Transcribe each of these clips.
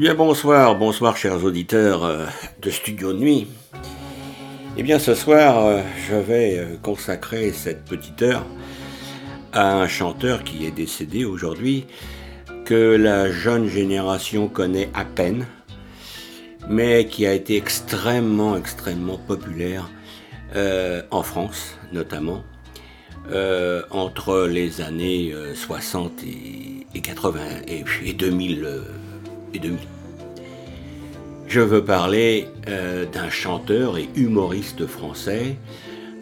Eh bonsoir, bonsoir chers auditeurs euh, de Studio Nuit. Eh bien ce soir, euh, je vais euh, consacrer cette petite heure à un chanteur qui est décédé aujourd'hui, que la jeune génération connaît à peine, mais qui a été extrêmement, extrêmement populaire en France notamment, entre les années 60 et, 80 et, et 2000 Je veux parler euh, d'un chanteur et humoriste français,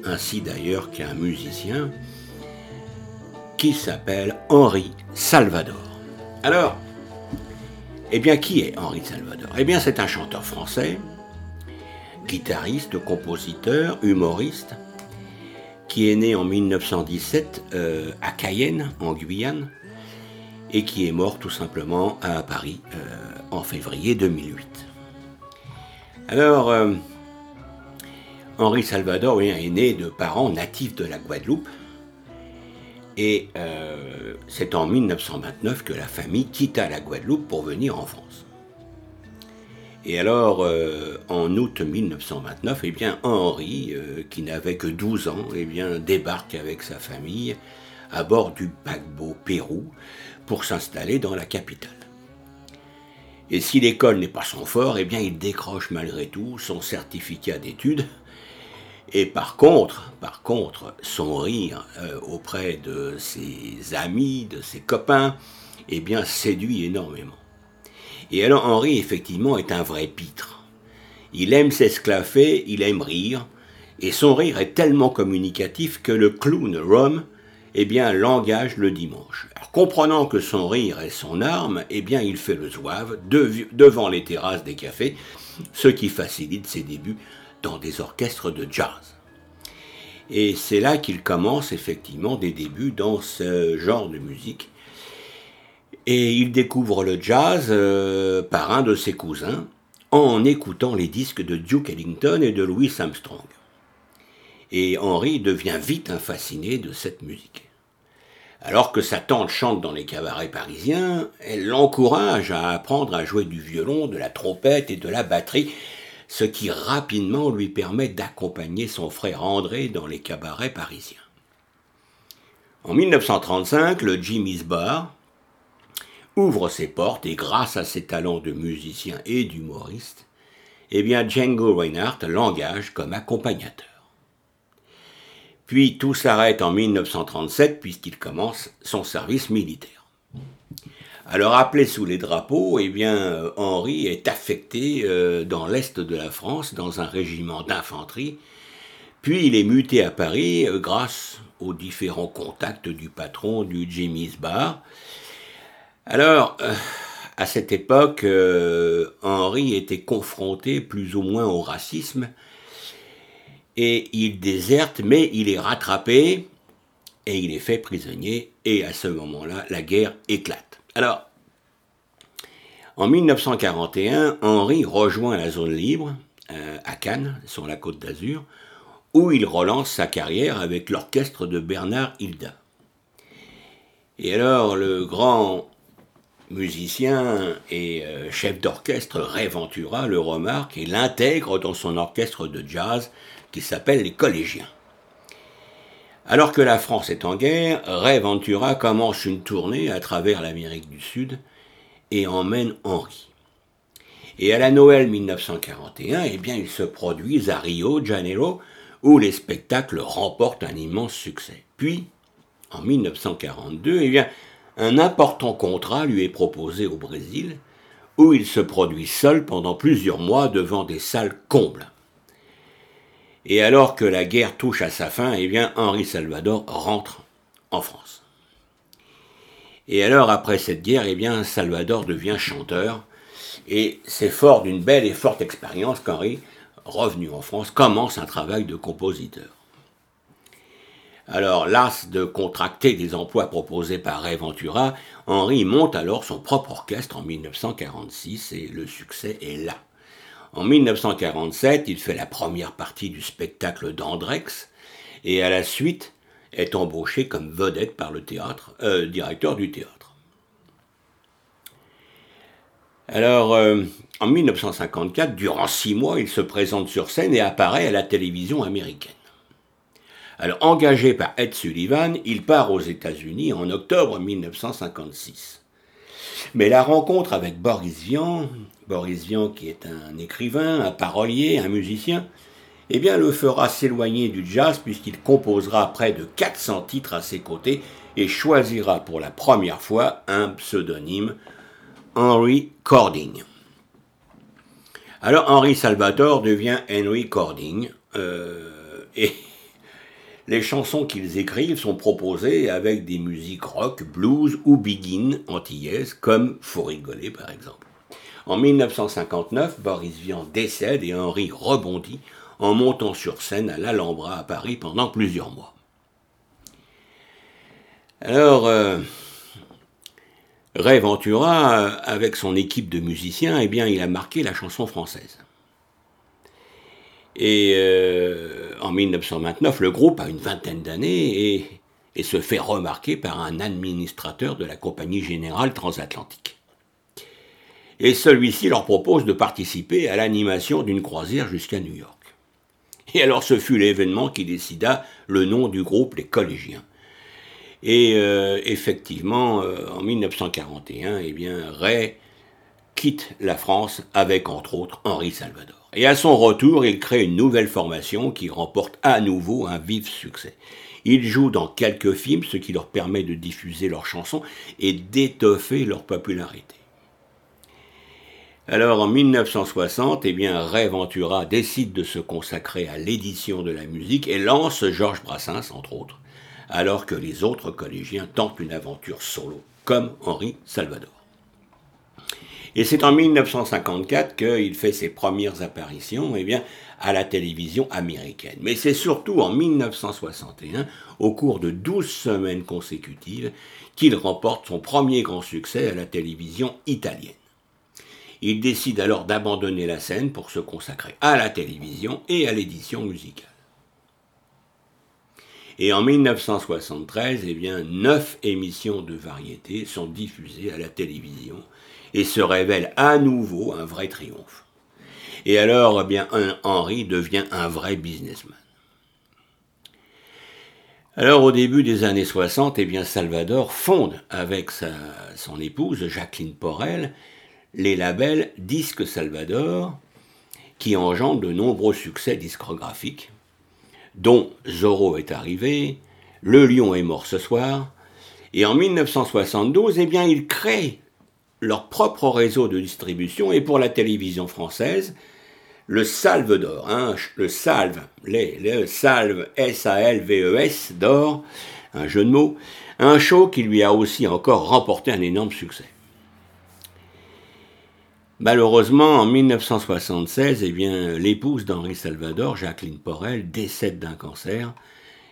ainsi d'ailleurs qu'un musicien, qui s'appelle Henri Salvador. Alors, eh bien, qui est Henri Salvador? Eh bien, c'est un chanteur français, guitariste, compositeur, humoriste, qui est né en 1917 euh, à Cayenne, en Guyane, et qui est mort tout simplement à Paris euh, en février 2008. Alors, euh, Henri Salvador est né de parents natifs de la Guadeloupe, et euh, c'est en 1929 que la famille quitta la Guadeloupe pour venir en France. Et alors, en août 1929, eh bien, Henri, qui n'avait que 12 ans, eh débarque avec sa famille à bord du paquebot Pérou pour s'installer dans la capitale. Et si l'école n'est pas son fort, eh bien il décroche malgré tout son certificat d'études. Et par contre, par contre, son rire euh, auprès de ses amis, de ses copains, eh bien séduit énormément. Et alors Henri, effectivement, est un vrai pitre. Il aime s'esclaffer, il aime rire, et son rire est tellement communicatif que le clown Rome eh bien, l'engage le dimanche. comprenant que son rire est son arme, eh bien, il fait le zouave devant les terrasses des cafés, ce qui facilite ses débuts dans des orchestres de jazz. Et c'est là qu'il commence effectivement des débuts dans ce genre de musique. Et il découvre le jazz euh, par un de ses cousins en écoutant les disques de Duke Ellington et de Louis Armstrong. Et Henry devient vite un fasciné de cette musique. Alors que sa tante chante dans les cabarets parisiens, elle l'encourage à apprendre à jouer du violon, de la trompette et de la batterie, ce qui rapidement lui permet d'accompagner son frère André dans les cabarets parisiens. En 1935, le Jimmy's Bar ouvre ses portes et grâce à ses talents de musicien et d'humoriste, eh Django Reinhardt l'engage comme accompagnateur. Puis tout s'arrête en 1937 puisqu'il commence son service militaire. Alors appelé sous les drapeaux, eh bien Henri est affecté euh, dans l'est de la France dans un régiment d'infanterie, puis il est muté à Paris euh, grâce aux différents contacts du patron du Jimmy's Bar. Alors, euh, à cette époque, Henri était confronté plus ou moins au racisme et il déserte, mais il est rattrapé et il est fait prisonnier, et à ce moment-là, la guerre éclate. Alors, en 1941, Henri rejoint la zone libre, euh, à Cannes, sur la côte d'Azur, où il relance sa carrière avec l'orchestre de Bernard Hilda. Et alors, le grand musicien et euh, chef d'orchestre Ray Ventura le remarque et l'intègre dans son orchestre de jazz qui s'appelle les collégiens. Alors que la France est en guerre, Ray Ventura commence une tournée à travers l'Amérique du Sud et emmène Henri. Et à la Noël 1941, eh bien, ils se produisent à Rio de Janeiro, où les spectacles remportent un immense succès. Puis, en 1942, eh bien, un important contrat lui est proposé au Brésil, où il se produit seul pendant plusieurs mois devant des salles combles. Et alors que la guerre touche à sa fin, eh bien, Henri Salvador rentre en France. Et alors, après cette guerre, eh bien, Salvador devient chanteur. Et c'est fort d'une belle et forte expérience qu'Henri, revenu en France, commence un travail de compositeur. Alors, las de contracter des emplois proposés par Ray Ventura, Henri monte alors son propre orchestre en 1946 et le succès est là. En 1947, il fait la première partie du spectacle d'Andrex et à la suite est embauché comme vedette par le théâtre, euh, directeur du théâtre. Alors, euh, en 1954, durant six mois, il se présente sur scène et apparaît à la télévision américaine. Alors, engagé par Ed Sullivan, il part aux États-Unis en octobre 1956. Mais la rencontre avec Boris Vian, Boris Vian qui est un écrivain, un parolier, un musicien, eh bien, le fera s'éloigner du jazz puisqu'il composera près de 400 titres à ses côtés et choisira pour la première fois un pseudonyme, Henry Cording. Alors Henry Salvatore devient Henry Cording euh, et les chansons qu'ils écrivent sont proposées avec des musiques rock, blues ou begin antillaises comme Faut rigoler par exemple. En 1959, Boris Vian décède et Henry rebondit en montant sur scène à l'Alhambra à Paris pendant plusieurs mois. Alors, euh, Ray Ventura, euh, avec son équipe de musiciens, eh bien, il a marqué la chanson française. Et euh, en 1929, le groupe a une vingtaine d'années et, se fait remarquer par un administrateur de la Compagnie Générale Transatlantique. Et celui-ci leur propose de participer à l'animation d'une croisière jusqu'à New York. Et alors ce fut l'événement qui décida le nom du groupe Les Collégiens. Et euh, effectivement, euh, en 1941, eh bien, Ray quitte la France avec entre autres Henri Salvador. Et à son retour, il crée une nouvelle formation qui remporte à nouveau un vif succès. Ils jouent dans quelques films, ce qui leur permet de diffuser leurs chansons et d'étoffer leur popularité. Alors en 1960, eh bien, Ray Ventura décide de se consacrer à l'édition de la musique et lance Georges Brassens, entre autres, alors que les autres collégiens tentent une aventure solo, comme Henri Salvador. Et c'est en 1954 qu'il fait ses premières apparitions eh bien, à la télévision américaine. Mais c'est surtout en 1961, au cours de 12 semaines consécutives, qu'il remporte son premier grand succès à la télévision italienne. Il décide alors d'abandonner la scène pour se consacrer à la télévision et à l'édition musicale. Et en 1973, eh neuf émissions de variété sont diffusées à la télévision et se révèle à nouveau un vrai triomphe. Et alors, eh bien, Henri devient un vrai businessman. Alors, au début des années 60, eh bien, Salvador fonde avec son épouse, Jacqueline Porel, les labels Disque Salvador, qui engendrent de nombreux succès discographiques, dont Zorro est arrivé, Le Lion est mort ce soir, et en 1972, eh bien, ils créent leur propre réseau de distribution et pour la télévision française, le Salve d'or, hein, le Salve, les, le Salve S-A-L-V-E-S e d'or, un jeu de mots, un show qui lui a aussi encore remporté un énorme succès. Malheureusement, en 1976, eh l'épouse d'Henri Salvador, Jacqueline Porel, décède d'un cancer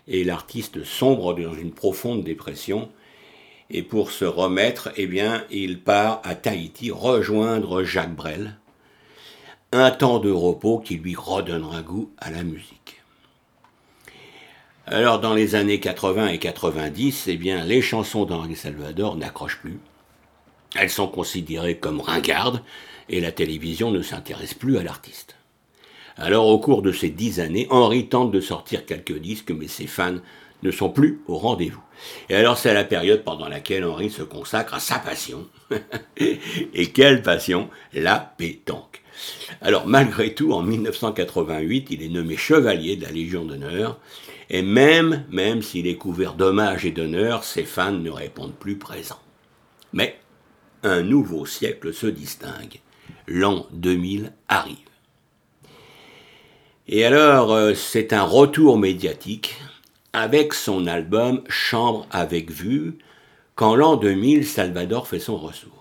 et l'artiste sombre dans une profonde dépression. Et pour se remettre, eh bien, il part à Tahiti rejoindre Jacques Brel. Un temps de repos qui lui redonnera goût à la musique. Alors, dans les années 80 et 90, eh bien, les chansons d'Henri Salvador n'accrochent plus. Elles sont considérées comme ringardes et la télévision ne s'intéresse plus à l'artiste. Alors au cours de ces dix années, Henri tente de sortir quelques disques, mais ses fans ne sont plus au rendez-vous. Et alors c'est la période pendant laquelle Henri se consacre à sa passion. et quelle passion? La pétanque. Alors malgré tout, en 1988, il est nommé chevalier de la Légion d'honneur, et même, même s'il est couvert d'hommages et d'honneurs, ses fans ne répondent plus présents. Mais un nouveau siècle se distingue. L'an 2000 arrive. Et alors, euh, c'est un retour médiatique avec son album Chambre avec vue, quand l'an 2000, Salvador fait son,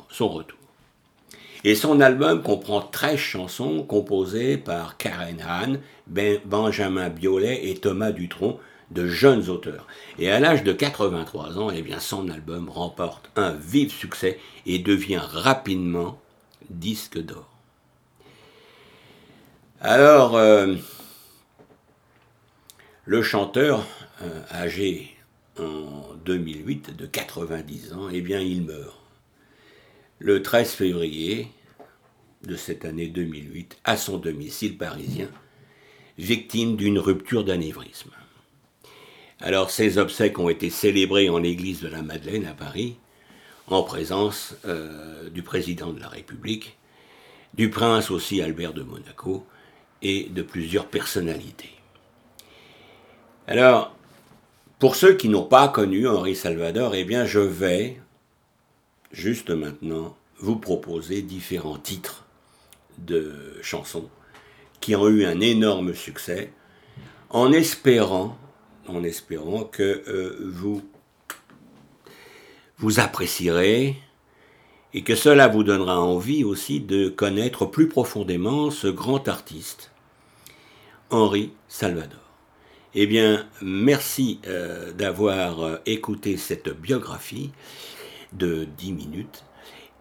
son retour. Et son album comprend 13 chansons composées par Karen Hahn, ben, Benjamin Biolay et Thomas Dutronc, de jeunes auteurs. Et à l'âge de 83 ans, eh bien, son album remporte un vif succès et devient rapidement disque d'or. Alors, euh, le chanteur, euh, âgé en 2008 de 90 ans, eh bien, il meurt. Le 13 février, de cette année 2008 à son domicile parisien, victime d'une rupture d'anévrisme. Alors ces obsèques ont été célébrées en l'église de la Madeleine à Paris, en présence euh, du président de la République, du prince aussi Albert de Monaco et de plusieurs personnalités. Alors, pour ceux qui n'ont pas connu Henri Salvador, eh bien je vais, juste maintenant, vous proposer différents titres de chansons qui ont eu un énorme succès, en espérant, que euh, vous vous apprécierez et que cela vous donnera envie aussi de connaître plus profondément ce grand artiste, Henri Salvador. Eh bien, merci euh, d'avoir euh, écouté cette biographie de 10 minutes.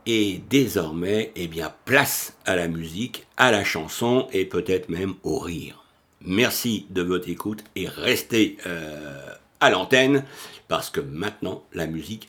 Et désormais, eh bien, place à la musique, à la chanson et peut-être même au rire. Merci de votre écoute et restez euh, à l'antenne parce que maintenant la musique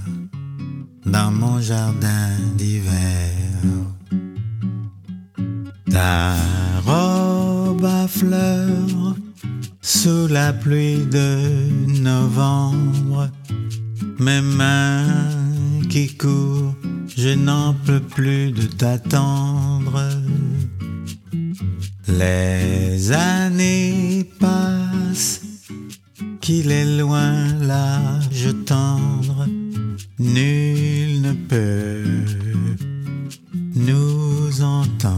dans mon jardin d'hiver. Ta robe à fleurs sous la pluie de novembre, mes mains qui courent je n'en peux plus de t'attendre. Les années passent, qu'il est loin l'âge tendre, nul ne peut nous entendre.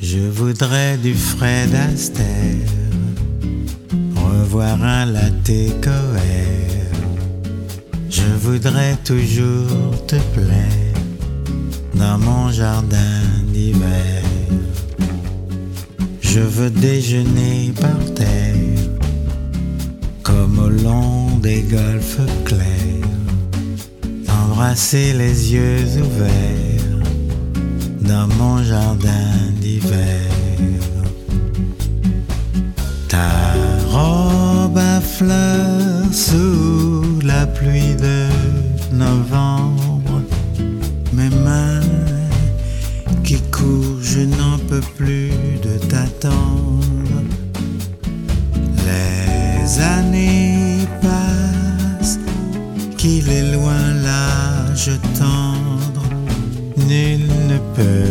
Je voudrais du Fred Astaire, revoir un latte coeur je voudrais toujours te plaire dans mon jardin d'hiver. Je veux déjeuner par terre comme au long des golfes clairs. Embrasser les yeux ouverts dans mon jardin d'hiver. Ta robe à fleurs sous la pluie de novembre, mes mains qui courent, je n'en peux plus de t'attendre. Ne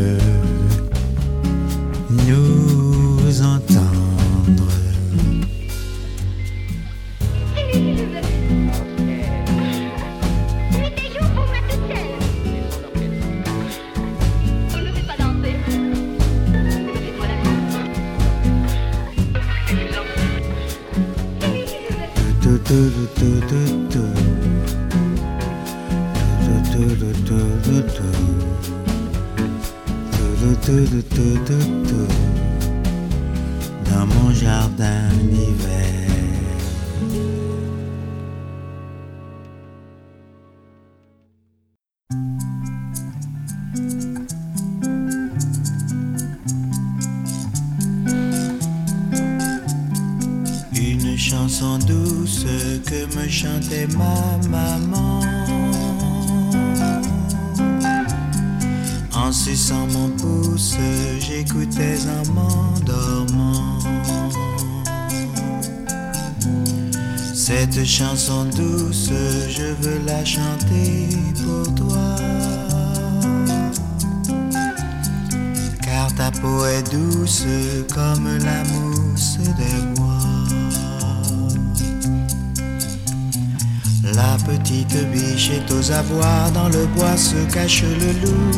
dans le bois se cache le loup.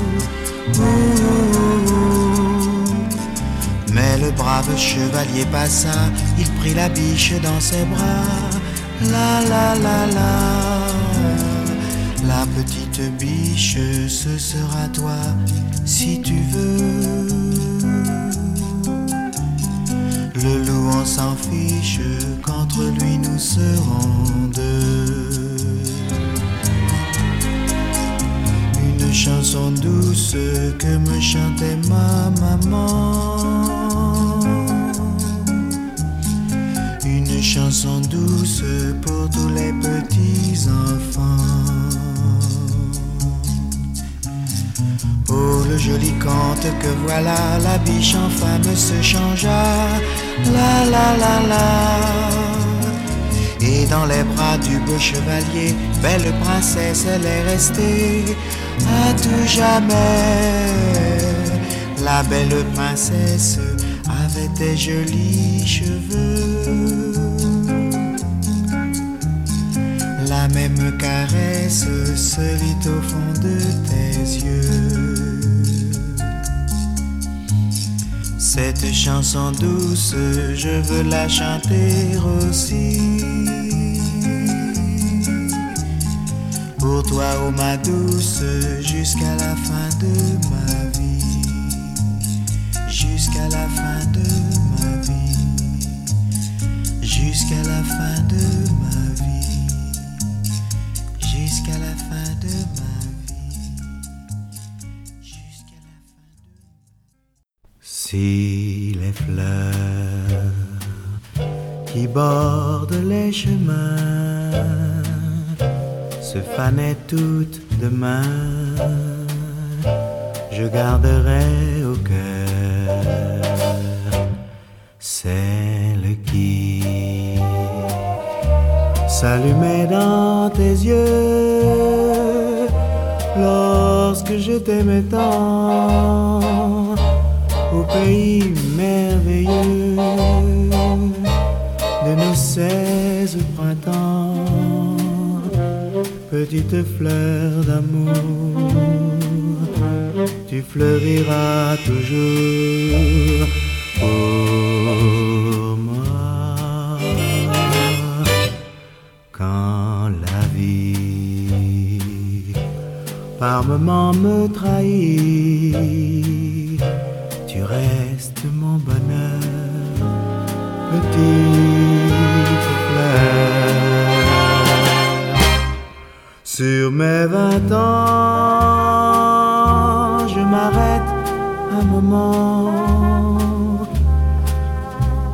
Mais le brave chevalier passa, il prit la biche dans ses bras. La la la la, La petite biche, ce sera toi si tu veux. Le loup, on s'en fiche, qu'entre lui nous serons deux. Une chanson douce que me chantait ma maman. Une chanson douce pour tous les petits enfants. Oh, le joli conte que voilà, la biche en femme se changea. La la la la. Et dans les bras du beau chevalier, belle princesse, elle est restée à tout jamais. La belle princesse avait des jolis cheveux. La même caresse se vit au fond de tes yeux. Cette chanson douce, je veux la chanter aussi. Toi, oh ma douce, jusqu'à la fin de ma vie. Jusqu'à la fin de ma vie. Jusqu'à la fin de ma vie. Jusqu'à la fin de ma vie. Jusqu'à la fin de Si les fleurs qui bordent les chemins se fanaient toutes demain, je garderai au cœur celle qui s'allumait dans tes yeux lorsque je t'aimais tant. Au pays petite fleur d'amour, tu fleuriras toujours pour moi. Quand la vie par moments me trahit, tu restes mon bonheur, petite Sur mes vingt ans, je m'arrête un moment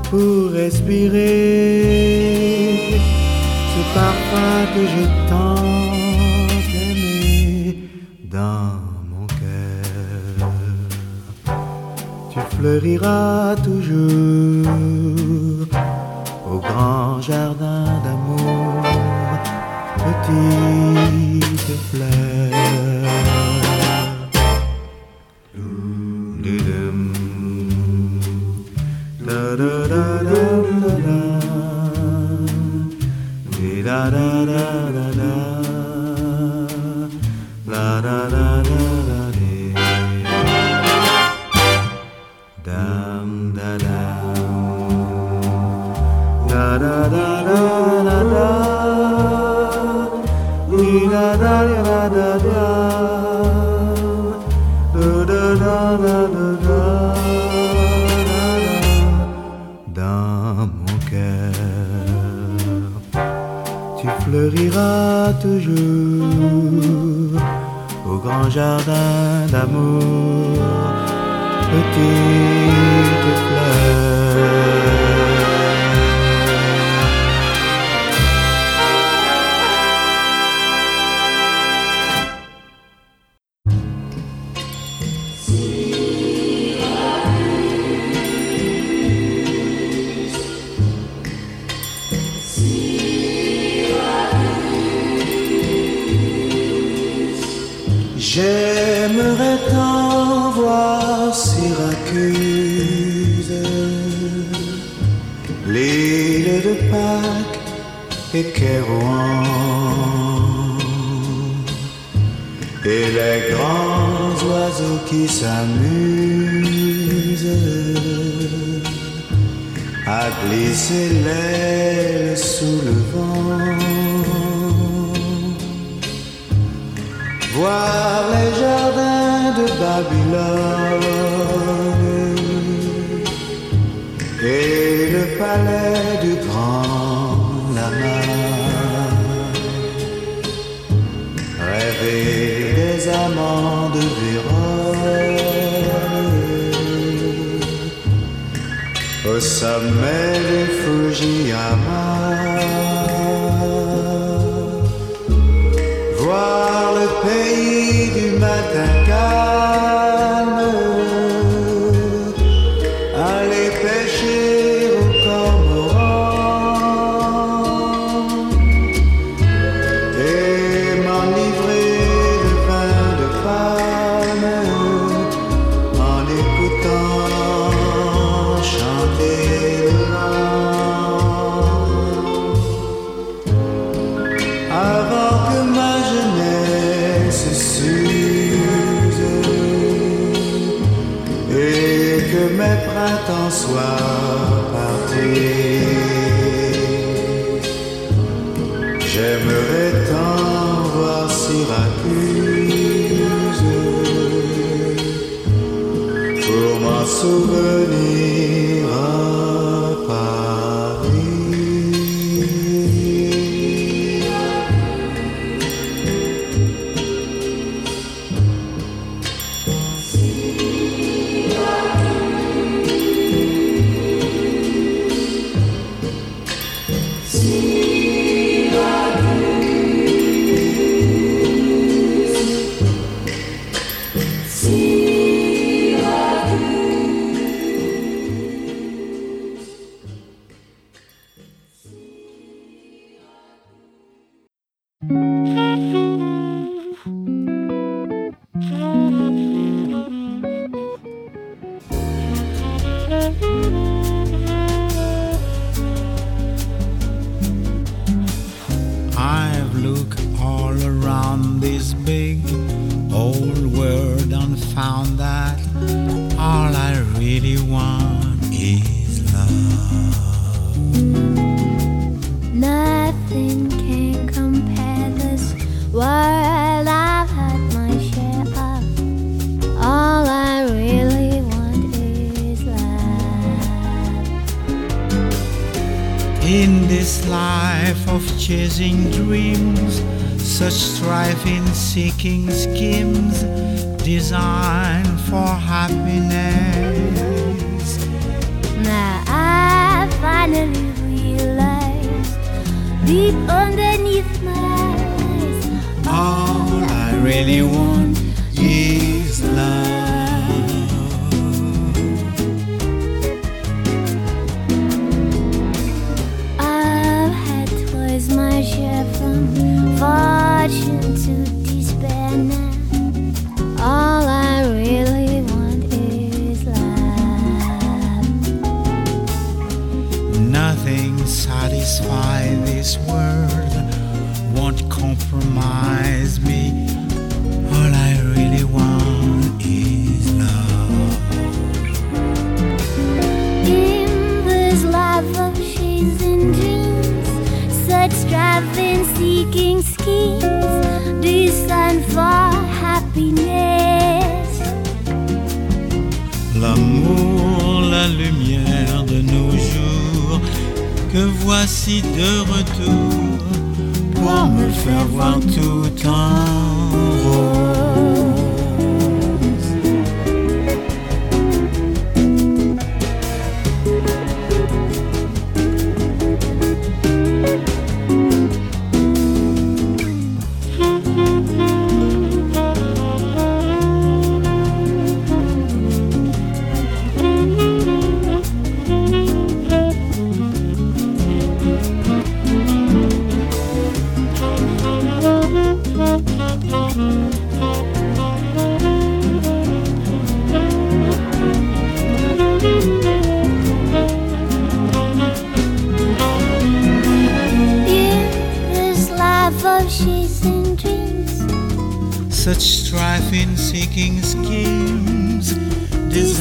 pour respirer ce parfum que j'ai tant aimé dans mon cœur. Tu fleuriras toujours au grand jardin d'amour, petite fleur. Dudum. Toujours au grand jardin d'amour, petite qui s'amusent à glisser l'aile sous le vent. Voir les jardins de Babylone et le palais du grand lama. Rêver des amants de vie au sommet Fujiyama. Voir le pays du matin In seeking schemes desire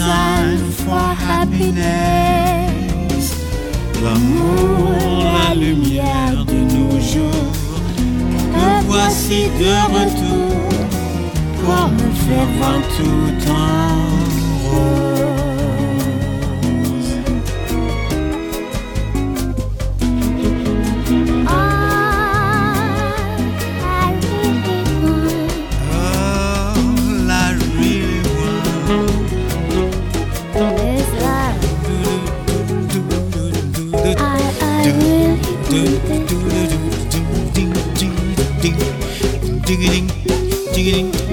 design for happiness. L'amour, la lumière de nos jours, me voici de retour pour me faire voir tout en jiggity.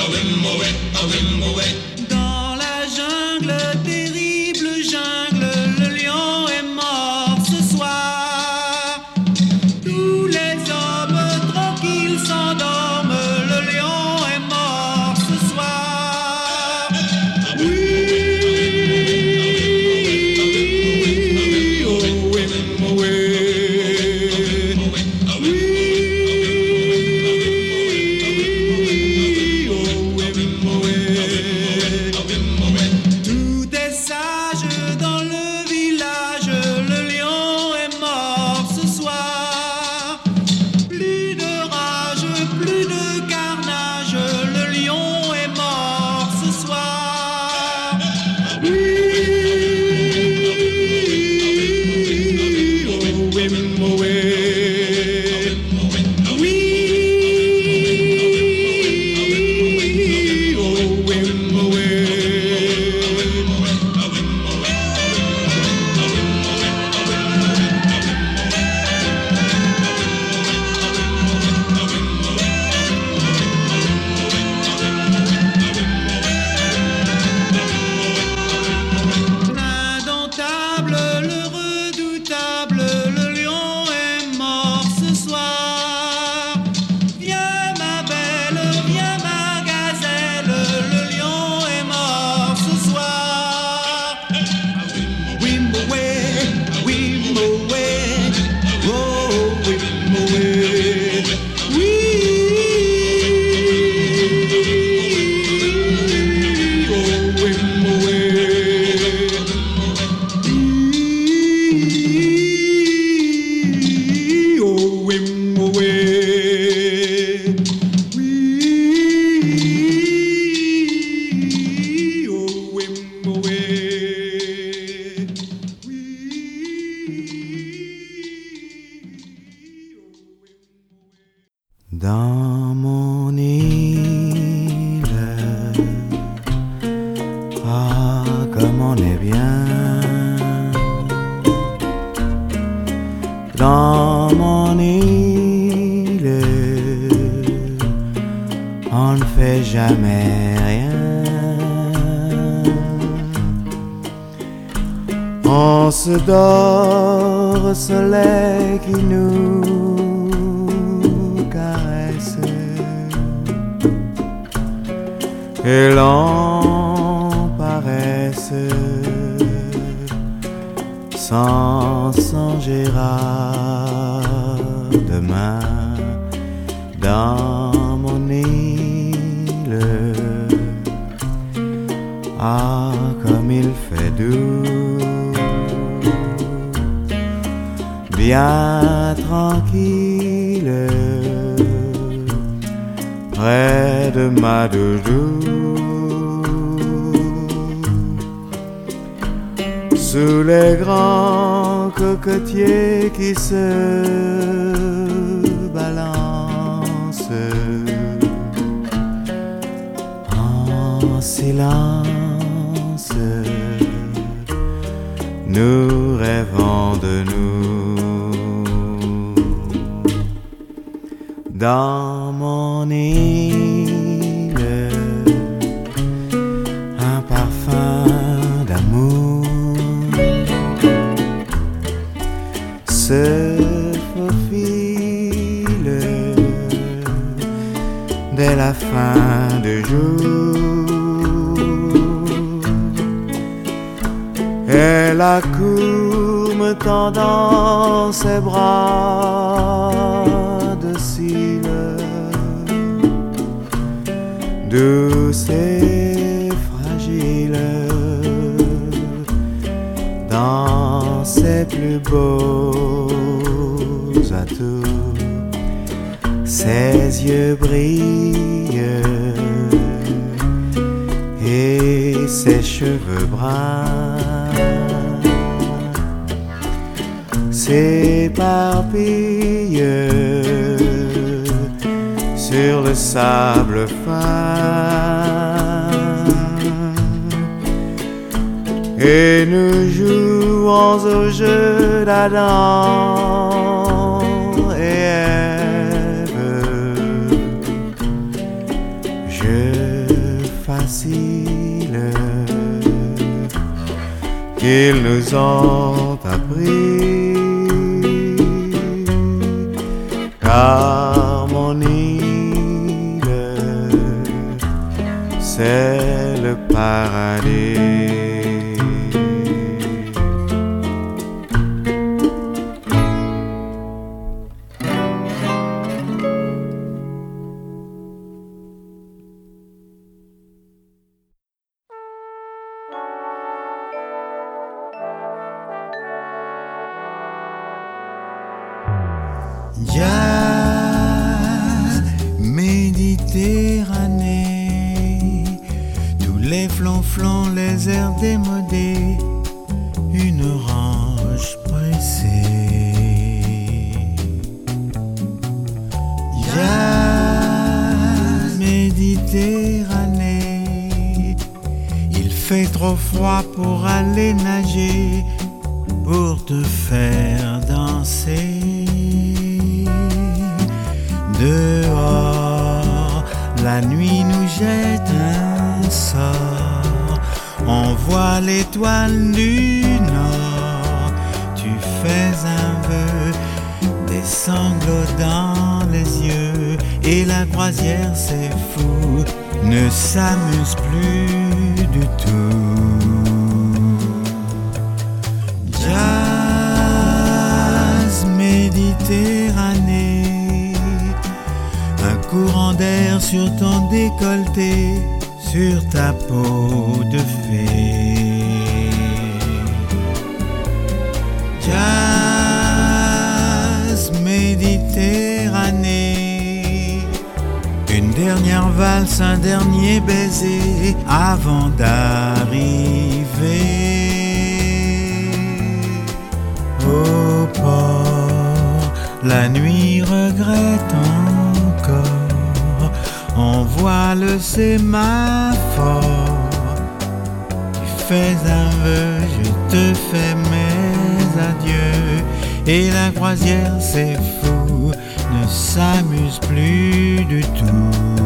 a wimble wet, a wimble wet. grand cocotier qui se balance en silence. Nous rêvons de nous dans mon île. Elle accourt me tendant ses bras docile, douce et fragile, dans ses plus beaux atours, ses yeux brillent et ses cheveux bruns s'éparpillent sur le sable fin et nous jouons au jeu d'Adam et Ève. Je facile qu'ils nous ont appris. Car mon île, c'est le paradis. Courant d'air sur ton décolleté, sur ta peau de fée. Jazz Méditerranée, une dernière valse, un dernier baiser avant d'arriver au port. La nuit regrette encore. On voit le sémaphore. Tu fais un vœu, je te fais mes adieux. Et la croisière, c'est fou, ne s'amuse plus du tout.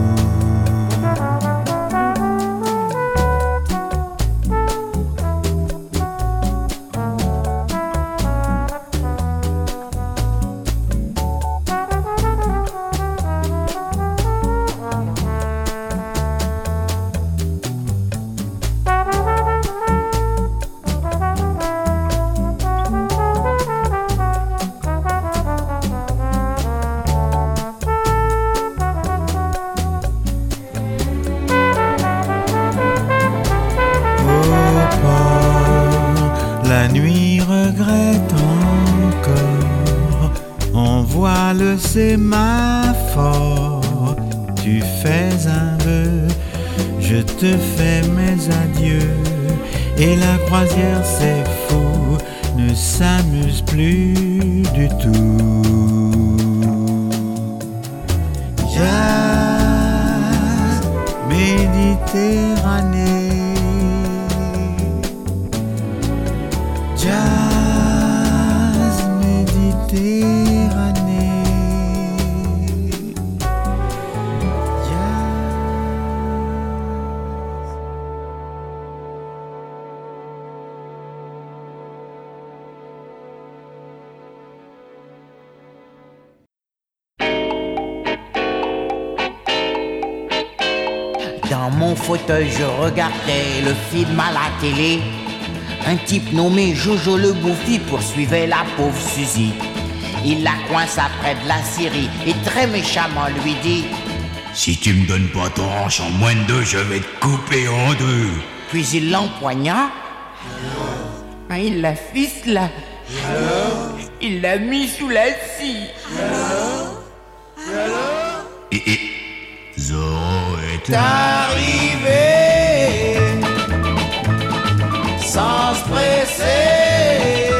Du tout. Film à la télé. Un type nommé Jojo le Bouffi poursuivait la pauvre Suzy. Il la coince après de la Syrie et très méchamment lui dit Si tu me donnes pas ton hanche en moins de deux, je vais te couper en deux. Puis il l'empoigna. Ben, il la ficela. Il l'a mis sous la scie. Et, et Zorro est arrivé sans se presser.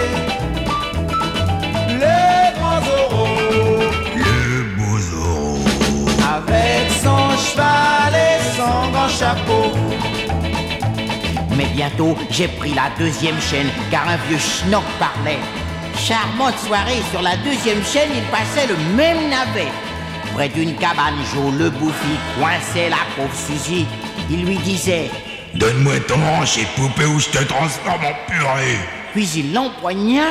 Le grand Zorro le beau Zorro. avec son cheval et son grand chapeau. Mais bientôt, j'ai pris la deuxième chaîne car un vieux schnock parlait. Charmante soirée, sur la deuxième chaîne, il passait le même navet. Près d'une cabane, Joe le bouffi coinçait la pauvre Suzy. Il lui disait, Donne-moi ton hanche et poupée ou je te transforme en purée. puis il l'empoigna.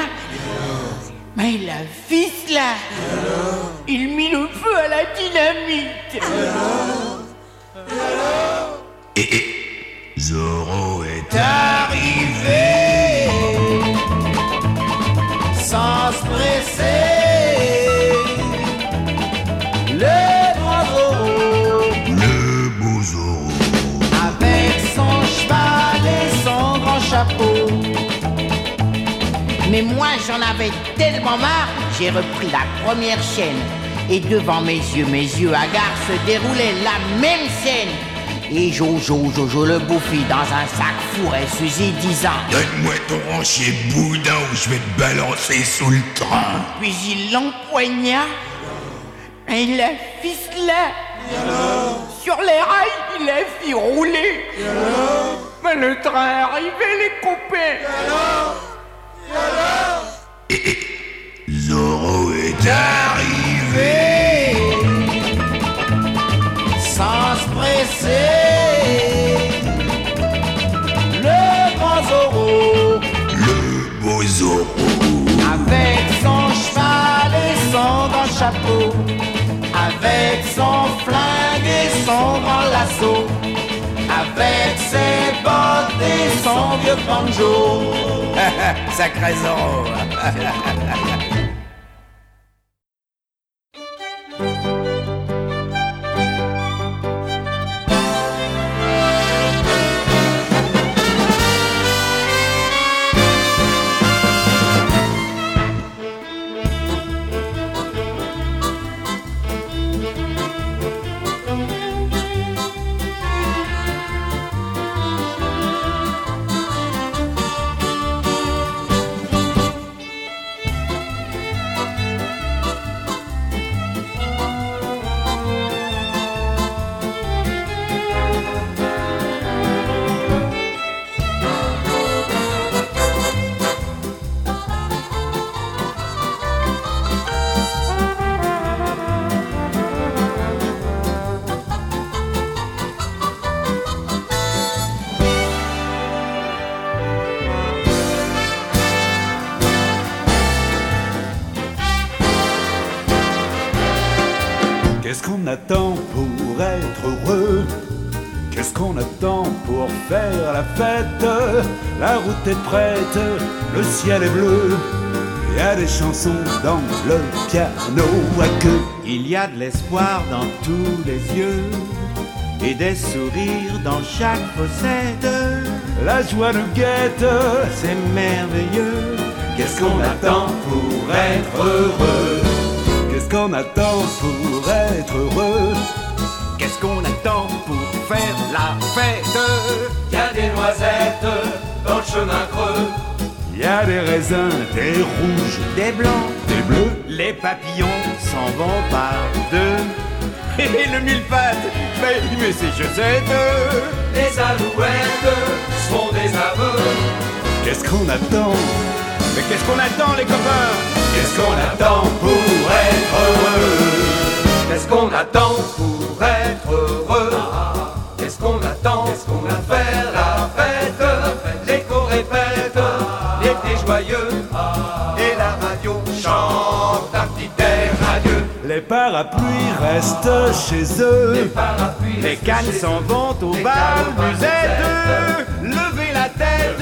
Mais il la ficela. Il mit le feu à la dynamite. Et, et Zorro est arrivé Mais moi j'en avais tellement marre, j'ai repris la première chaîne. Et devant mes yeux, mes yeux hagards, se déroulait la même scène. Et Jojo, Jojo le bouffi dans un sac fourrait Suzy disant Donne-moi ton hanchier boudin ou je vais te balancer sous le train. Puis il l'empoigna et il la ficela. Sur les rails, il la fit rouler. Mais le train arrivait, les copains. Zorro est arrivé. sans se presser. Le grand Zorro Le beau Zorro. avec son cheval et son grand chapeau, avec son flingue et son grand lasso, avec ses bottes et son vieux banjo. Sacré Zorro. est prête, le ciel est bleu. Il y a des chansons dans le piano à. Il y a de l'espoir dans tous les yeux et des sourires dans chaque fossette. La joie nous guette, c'est merveilleux. Qu'est-ce qu'on attend pour être heureux? Qu'est-ce qu'on attend pour être heureux? Qu'est-ce qu'on attend pour faire la fête? Y a des noisettes chemin creux. Il y a des raisins, des rouges, Des blancs, des bleus. Les papillons s'en vont par deux. Et le mille-pattes, mais, mais c'est Josette. Les alouettes sont des aveux. Qu'est-ce qu'on attend? Mais qu'est-ce qu'on attend, les copains? Qu'est-ce qu'on attend pour être heureux? Qu'est-ce qu'on attend pour être heureux? Qu'est-ce qu'on attend? Qu'est-ce qu'on a faire parapluies restent chez eux. Les cannes s'en vont au bal, musette. Levez la tête,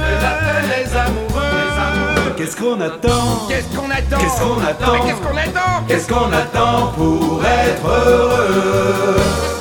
les amoureux. Qu'est-ce qu'on attend? Qu'est-ce qu'on attend? Qu'est-ce qu'on attend? Qu'est-ce qu'on attend? Qu'est-ce qu'on attend pour être heureux?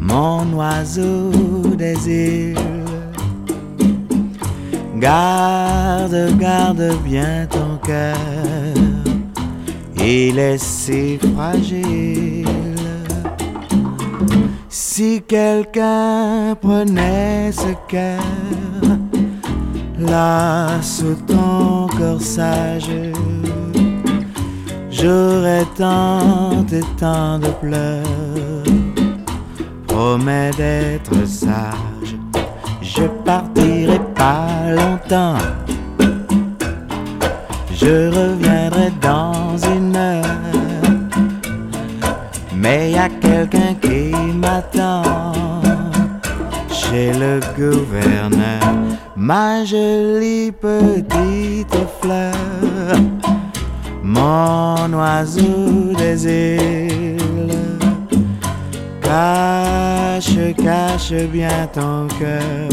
Mon oiseau des îles. Garde, garde bien ton cœur, il est si fragile. Si quelqu'un prenait ce cœur, là sous ton corsage, J'aurais tant et tant de pleurs. Promets d'être sage, je partirai pas longtemps. Je reviendrai dans une heure. Mais y a quelqu'un qui m'attend chez le gouverneur. Ma jolie petite fleur mon oiseau des îles. Cache, cache bien ton cœur,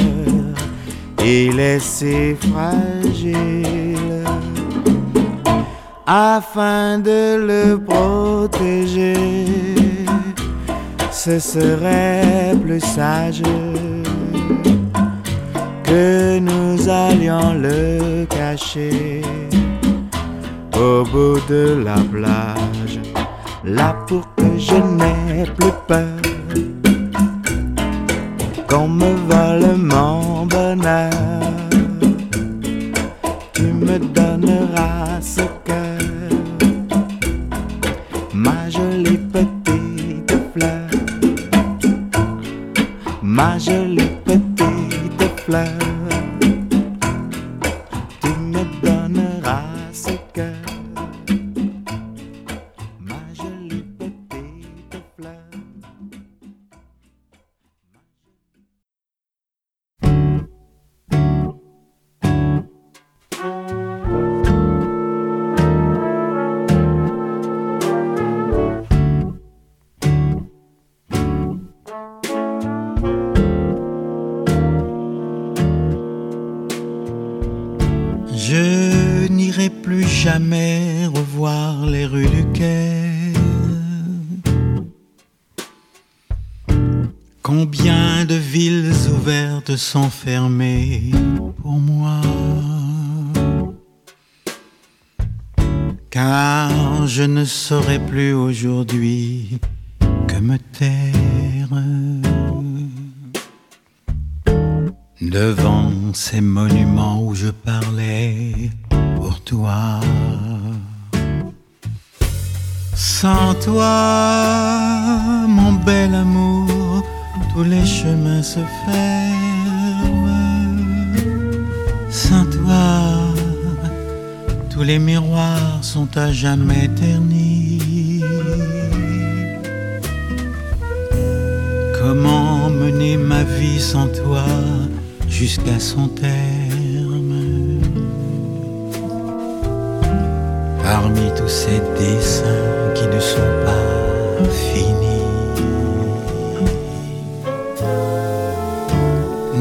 il est si fragile. Afin de le protéger, ce serait plus sage que nous allions le cacher au bout de la plage, là pour que je n'ai plus peur qu'on me vole mon bonheur. Tu me donneras ce cœur, sont fermées pour moi Car je ne saurais plus aujourd'hui que me taire devant ces monuments où je parlais pour toi. Sans toi, mon bel amour, tous les chemins se ferment. Les miroirs sont à jamais ternis. Comment mener ma vie sans toi jusqu'à son terme? Parmi tous ces dessins qui ne sont pas finis,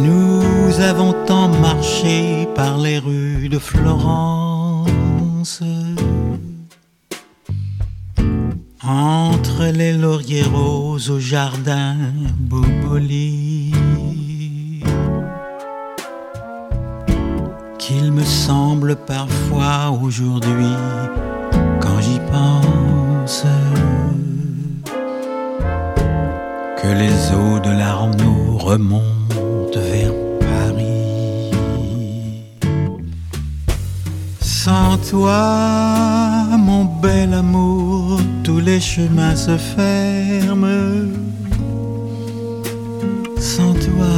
nous avons tant marché par les rues de Florence. Entre les lauriers roses au jardin Boboli. qu'il me semble parfois aujourd'hui, quand j'y pense, que les eaux de l'Arnaud remontent Sans toi, mon bel amour, tous les chemins se ferment. Sans toi,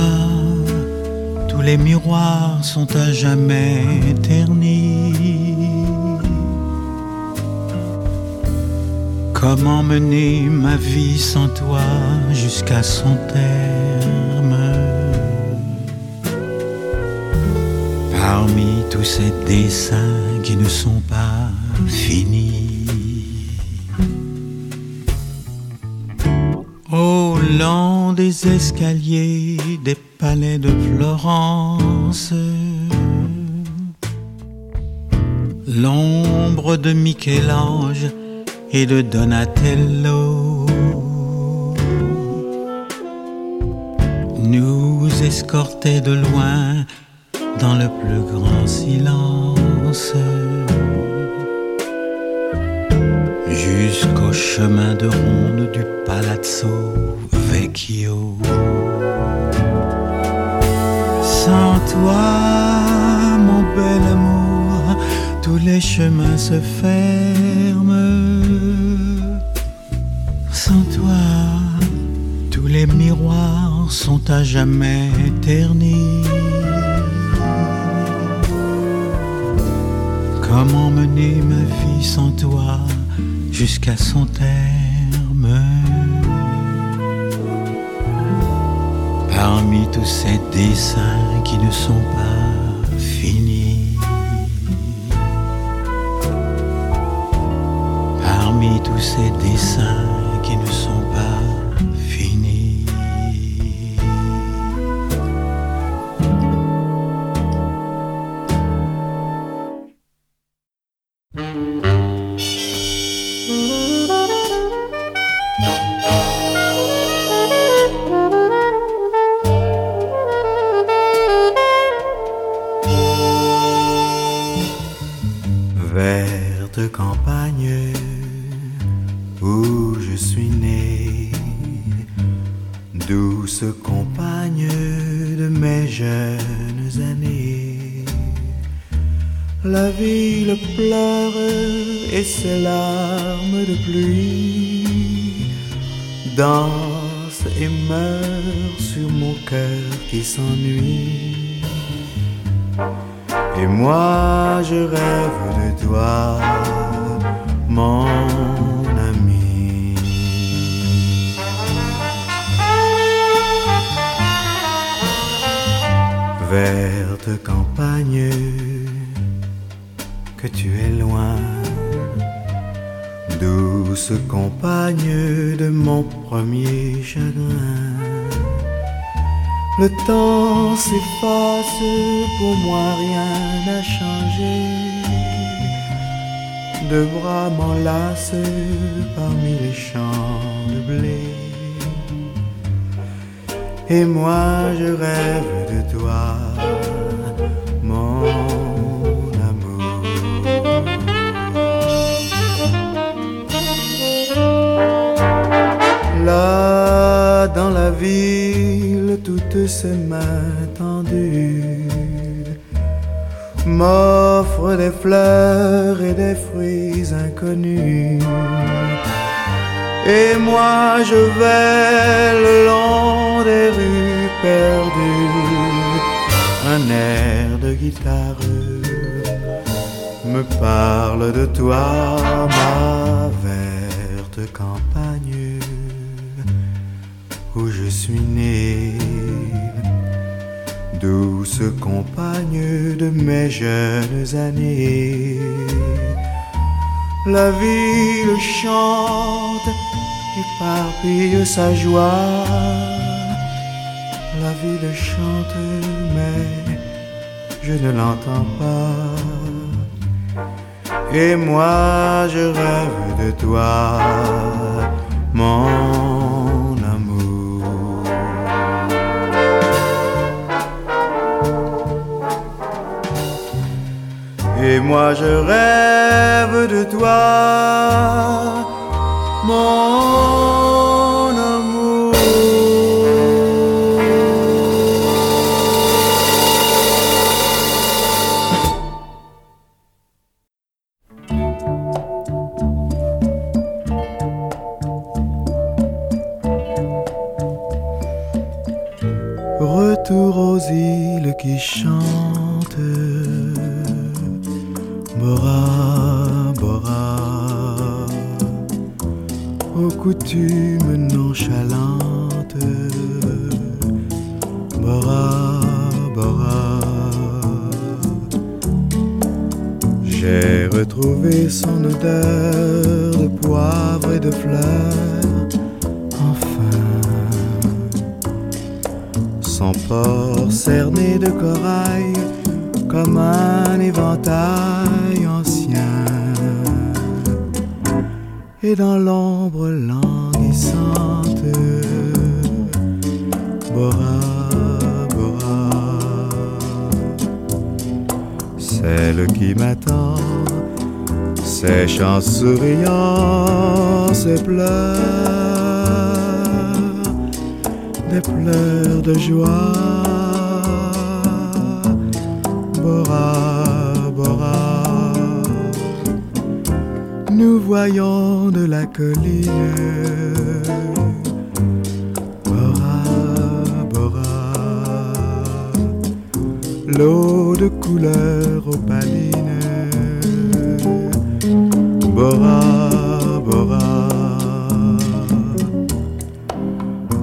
tous les miroirs sont à jamais ternis. Comment mener ma vie sans toi jusqu'à son terme Parmi tous ces dessins qui ne sont pas finis. Au long des escaliers des palais de Florence, l'ombre de Michel-Ange et de Donatello nous escortait de loin dans le plus grand silence jusqu'au chemin de ronde du Palazzo Vecchio. Sans toi, mon bel amour, tous les chemins se ferment. Sans toi, tous les miroirs sont à jamais ternis. Comment mener ma vie sans toi jusqu'à son terme? Parmi tous ces dessins qui ne sont pas finis. Parmi tous ces dessins pluie dansent et meurent sur mon cœur qui s'ennuie. Et moi je rêve de toi, mon ami. Verte campagne, que tu es loin, douce compagne de mon premier chagrin. Le temps s'efface, pour moi rien n'a changé. Deux bras m'enlacent parmi les champs de blé. Et moi je rêve de toi, Là dans la ville, toutes ces mains tendues m'offrent des fleurs et des fruits inconnus. Et moi je vais le long des rues perdues, un air de guitare me parle de toi, ma verte campagne douce compagne de mes jeunes années. La ville chante, éparpille sa joie. La ville chante, mais je ne l'entends pas. Et moi je rêve de toi, mon Et moi je rêve de toi, mon amour. Retour aux îles qui chantent. Aux coutumes nonchalantes. Bora, Bora, j'ai retrouvé son odeur de poivre et de fleurs. Enfin, son port cerné de corail comme un éventail Dans l'ombre languissante, Bora, Bora, celle qui m'attend, sèche en souriant ses pleurs, des pleurs de joie. Bora, Nous voyons de la colline. Bora, Bora. L'eau de couleur opaline. Bora, Bora.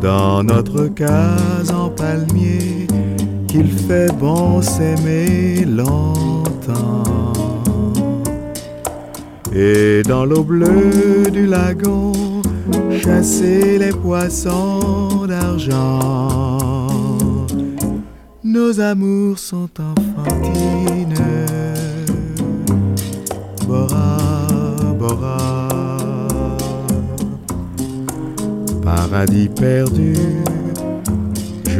Dans notre case en palmier qu'il fait bon s'aimer longtemps. Et dans l'eau bleue du lagon, chasser les poissons d'argent. Nos amours sont enfantines. Bora, Bora. Paradis perdu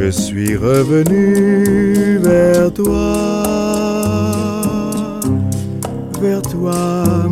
je suis revenu vers toi, vers toi.